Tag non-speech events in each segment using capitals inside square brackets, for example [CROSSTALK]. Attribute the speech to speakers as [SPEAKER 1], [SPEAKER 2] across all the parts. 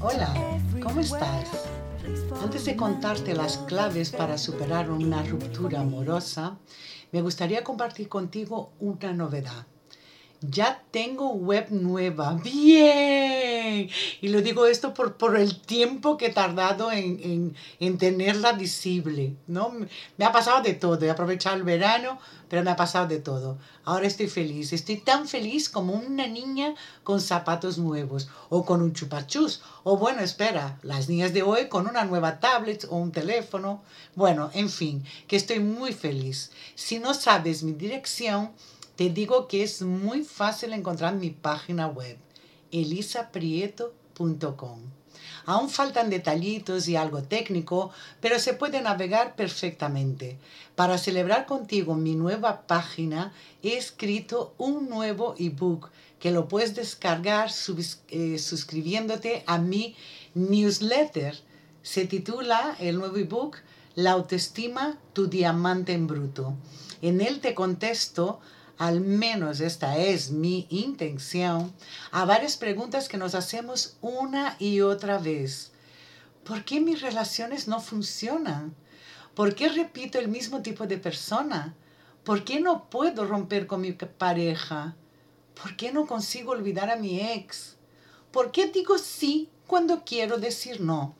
[SPEAKER 1] Hola, ¿cómo estás? Antes de contarte las claves para superar una ruptura amorosa, me gustaría compartir contigo una novedad. Ya tengo web nueva. [LAUGHS] ¡Bien! Y lo digo esto por, por el tiempo que he tardado en, en, tenerla visible. ¿no? Me ha pasado de todo. He aprovechado el verano, pero me ha pasado de todo. Ahora estoy feliz. Estoy tan feliz como una niña con zapatos nuevos o con un chupachus. O bueno, espera, las niñas de hoy con una nueva tablet o un teléfono. Bueno, en fin, que estoy muy feliz. Si no sabes mi dirección, te digo que es muy fácil encontrar mi página web, elisaprieto.com. Aún faltan detallitos y algo técnico, pero se puede navegar perfectamente. Para celebrar contigo mi nueva página, he escrito un nuevo ebook que lo puedes descargar eh, suscribiéndote a mi newsletter. Se titula el nuevo ebook La autoestima, tu diamante en bruto. En él te contesto al menos esta es mi intención, a varias preguntas que nos hacemos una y otra vez. ¿Por qué mis relaciones no funcionan? ¿Por qué repito el mismo tipo de persona? ¿Por qué no puedo romper con mi pareja? ¿Por qué no consigo olvidar a mi ex? ¿Por qué digo sí cuando quiero decir no?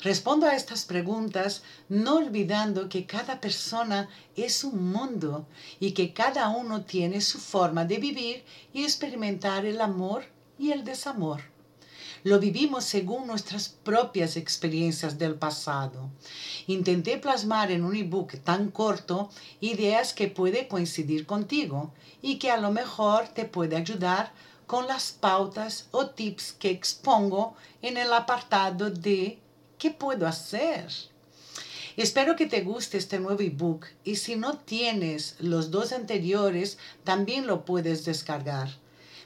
[SPEAKER 1] Respondo a estas preguntas no olvidando que cada persona es un mundo y que cada uno tiene su forma de vivir y experimentar el amor y el desamor. Lo vivimos según nuestras propias experiencias del pasado. Intenté plasmar en un ebook tan corto ideas que puede coincidir contigo y que a lo mejor te puede ayudar con las pautas o tips que expongo en el apartado de ¿Qué puedo hacer? Espero que te guste este nuevo ebook y si no tienes los dos anteriores, también lo puedes descargar.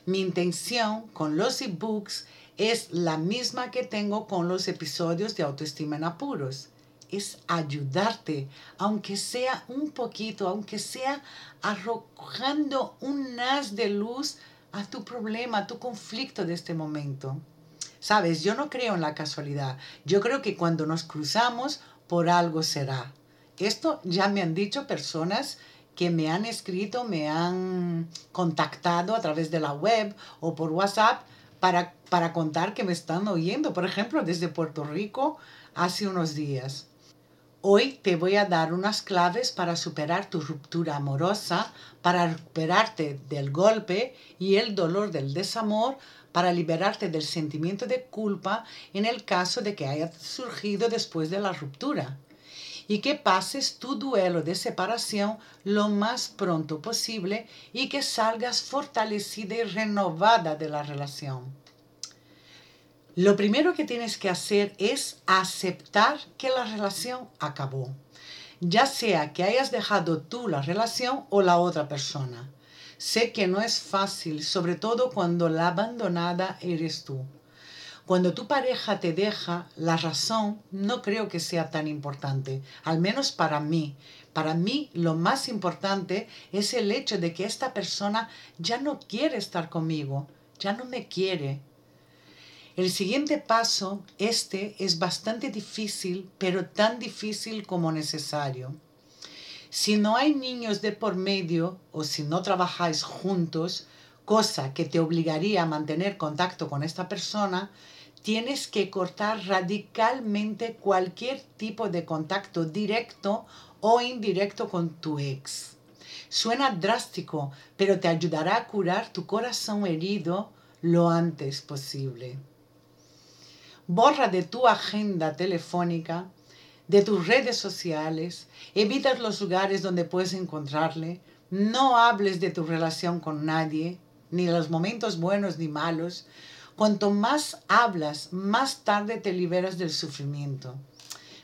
[SPEAKER 1] Mi intención con los ebooks es la misma que tengo con los episodios de autoestima en apuros. Es ayudarte, aunque sea un poquito, aunque sea arrojando un haz de luz a tu problema, a tu conflicto de este momento. Sabes, yo no creo en la casualidad. Yo creo que cuando nos cruzamos, por algo será. Esto ya me han dicho personas que me han escrito, me han contactado a través de la web o por WhatsApp para, para contar que me están oyendo, por ejemplo, desde Puerto Rico hace unos días. Hoy te voy a dar unas claves para superar tu ruptura amorosa, para recuperarte del golpe y el dolor del desamor, para liberarte del sentimiento de culpa en el caso de que haya surgido después de la ruptura y que pases tu duelo de separación lo más pronto posible y que salgas fortalecida y renovada de la relación. Lo primero que tienes que hacer es aceptar que la relación acabó, ya sea que hayas dejado tú la relación o la otra persona. Sé que no es fácil, sobre todo cuando la abandonada eres tú. Cuando tu pareja te deja, la razón no creo que sea tan importante, al menos para mí. Para mí lo más importante es el hecho de que esta persona ya no quiere estar conmigo, ya no me quiere. El siguiente paso, este, es bastante difícil, pero tan difícil como necesario. Si no hay niños de por medio o si no trabajáis juntos, cosa que te obligaría a mantener contacto con esta persona, tienes que cortar radicalmente cualquier tipo de contacto directo o indirecto con tu ex. Suena drástico, pero te ayudará a curar tu corazón herido lo antes posible. Borra de tu agenda telefónica de tus redes sociales, evitas los lugares donde puedes encontrarle, no hables de tu relación con nadie, ni los momentos buenos ni malos. Cuanto más hablas, más tarde te liberas del sufrimiento.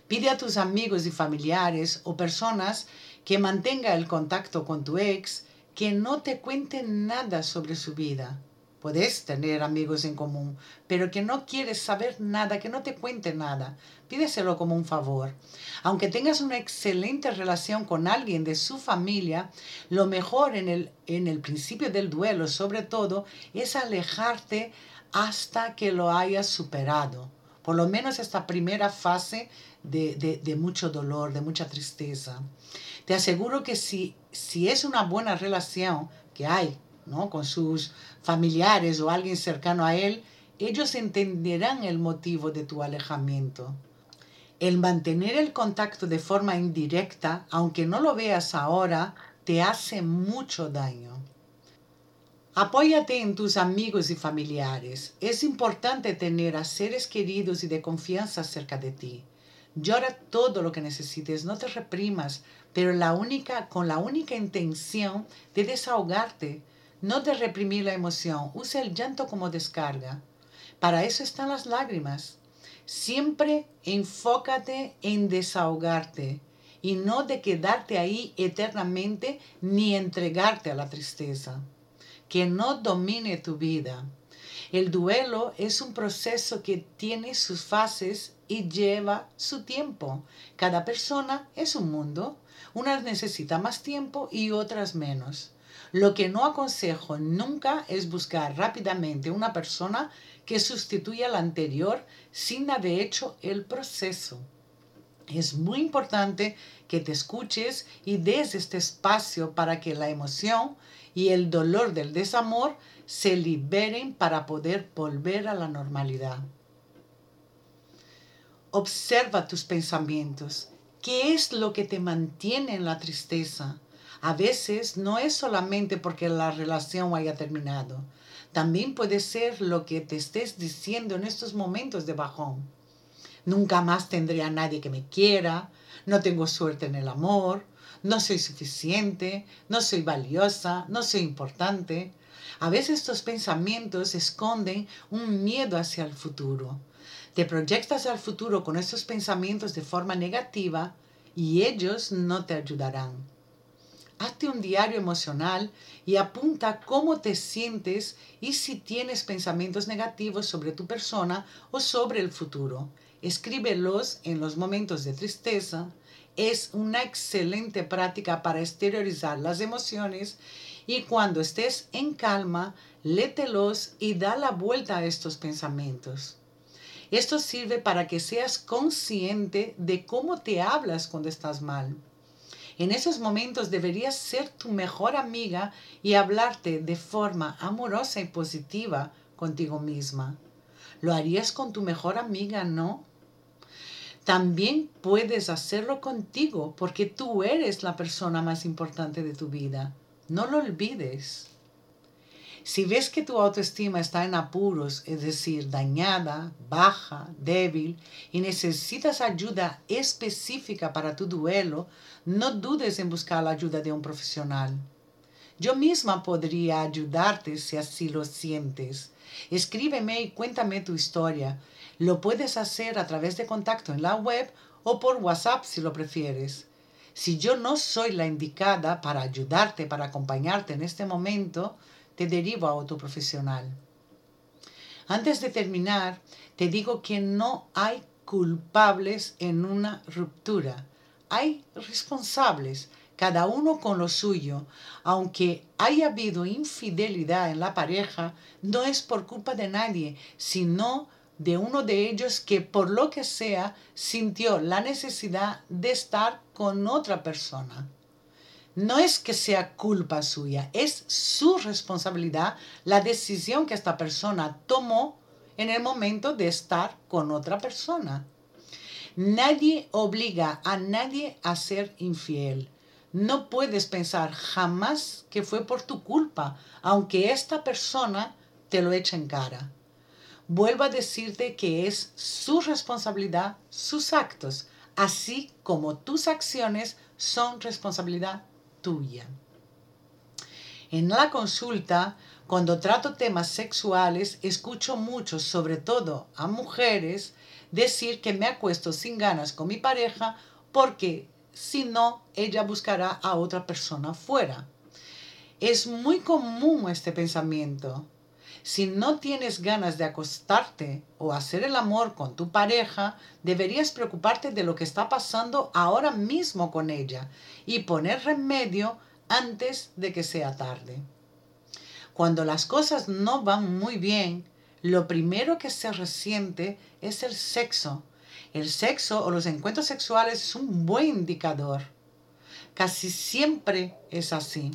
[SPEAKER 1] Pide a tus amigos y familiares o personas que mantengan el contacto con tu ex que no te cuenten nada sobre su vida. Puedes tener amigos en común, pero que no quieres saber nada, que no te cuente nada. Pídeselo como un favor. Aunque tengas una excelente relación con alguien de su familia, lo mejor en el, en el principio del duelo, sobre todo, es alejarte hasta que lo hayas superado. Por lo menos esta primera fase de, mucho dolor, de mucha tristeza. Te aseguro que si, si es una buena relación que hay ¿no? con sus familiares o alguien cercano a él, ellos entenderán el motivo de tu alejamiento. El mantener el contacto de forma indirecta, aunque no lo veas ahora, te hace mucho daño. Apóyate en tus amigos y familiares. Es importante tener a seres queridos y de confianza cerca de ti. Llora todo lo que necesites, no te reprimas, pero la única, con la única intención de desahogarte, no de reprimir la emoción. Usa el llanto como descarga. Para eso están las lágrimas. Siempre enfócate en desahogarte y no de quedarte ahí eternamente ni entregarte a la tristeza. Que no domine tu vida. El duelo es un proceso que tiene sus fases y lleva su tiempo. Cada persona es un mundo. Unas necesita más tiempo y otras menos. Lo que no aconsejo nunca es buscar rápidamente una persona que sustituya a la anterior sin haber hecho el proceso. Es muy importante que te escuches y des este espacio para que la emoción y el dolor del desamor se liberen para poder volver a la normalidad. Observa tus pensamientos. ¿Qué es lo que te mantiene en la tristeza? A veces no es solamente porque la relación haya terminado. También puede ser lo que te estés diciendo en estos momentos de bajón. Nunca más tendré a nadie que me quiera, no tengo suerte en el amor, no soy suficiente, no soy valiosa, no soy importante. A veces estos pensamientos esconden un miedo hacia el futuro. Te proyectas al futuro con estos pensamientos de forma negativa y ellos no te ayudarán. Hazte un diario emocional y apunta cómo te sientes y si tienes pensamientos negativos sobre tu persona o sobre el futuro. Escríbelos en los momentos de tristeza. Es una excelente práctica para exteriorizar las emociones y cuando estés en calma, lételos y da la vuelta a estos pensamientos. Esto sirve para que seas consciente de cómo te hablas cuando estás mal. En esos momentos deberías ser tu mejor amiga y hablarte de forma amorosa y positiva contigo misma. Lo harías con tu mejor amiga, ¿no? También puedes hacerlo contigo porque tú eres la persona más importante de tu vida. No lo olvides. Si ves que tu autoestima está en apuros, es decir, dañada, baja, débil, y necesitas ayuda específica para tu duelo, no dudes en buscar la ayuda de un profesional. Yo misma podría ayudarte si así lo sientes. Escríbeme y cuéntame tu historia. Lo puedes hacer a través de contacto en la web o por WhatsApp si lo prefieres. Si yo no soy la indicada para ayudarte, para acompañarte en este momento, te derivo a otro profesional. Antes de terminar, te digo que no hay culpables en una ruptura. Hay responsables, cada uno con lo suyo. Aunque haya habido infidelidad en la pareja, no es por culpa de nadie, sino de uno de ellos que por lo que sea sintió la necesidad de estar con otra persona. No es que sea culpa suya, es su responsabilidad la decisión que esta persona tomó en el momento de estar con otra persona. Nadie obliga a nadie a ser infiel. No puedes pensar jamás que fue por tu culpa, aunque esta persona te lo eche en cara vuelvo a decirte que es su responsabilidad sus actos, así como tus acciones son responsabilidad tuya. En la consulta, cuando trato temas sexuales, escucho mucho, sobre todo a mujeres, decir que me acuesto sin ganas con mi pareja porque si no, ella buscará a otra persona fuera. Es muy común este pensamiento. Si no tienes ganas de acostarte o hacer el amor con tu pareja, deberías preocuparte de lo que está pasando ahora mismo con ella y poner remedio antes de que sea tarde. Cuando las cosas no van muy bien, lo primero que se resiente es el sexo. El sexo o los encuentros sexuales es un buen indicador. Casi siempre es así.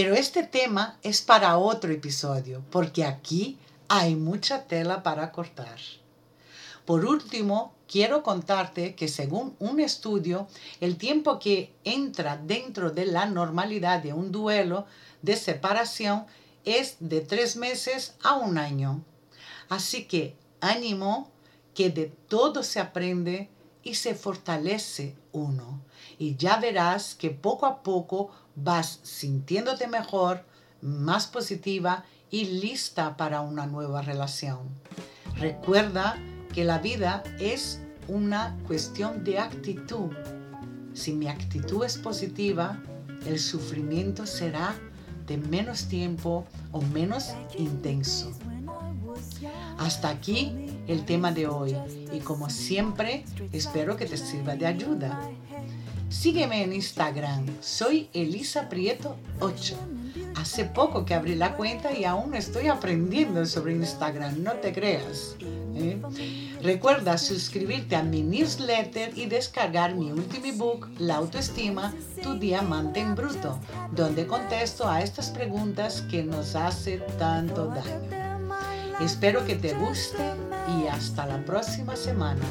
[SPEAKER 1] Pero este tema es para otro episodio, porque aquí hay mucha tela para cortar. Por último, quiero contarte que según un estudio, el tiempo que entra dentro de la normalidad de un duelo de separación es de tres meses a un año. Así que ánimo que de todo se aprende y se fortalece uno. Y ya verás que poco a poco vas sintiéndote mejor, más positiva y lista para una nueva relación. Recuerda que la vida es una cuestión de actitud. Si mi actitud es positiva, el sufrimiento será de menos tiempo o menos intenso. Hasta aquí el tema de hoy y como siempre espero que te sirva de ayuda. Sígueme en Instagram, soy Elisa Prieto 8. Hace poco que abrí la cuenta y aún estoy aprendiendo sobre Instagram, no te creas. ¿eh? Recuerda suscribirte a mi newsletter y descargar mi último ebook, La autoestima, tu diamante en bruto, donde contesto a estas preguntas que nos hacen tanto daño. Espero que te guste y hasta la próxima semana.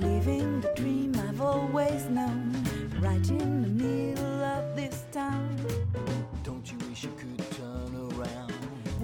[SPEAKER 1] living the dream I've always known, right in the middle of this town.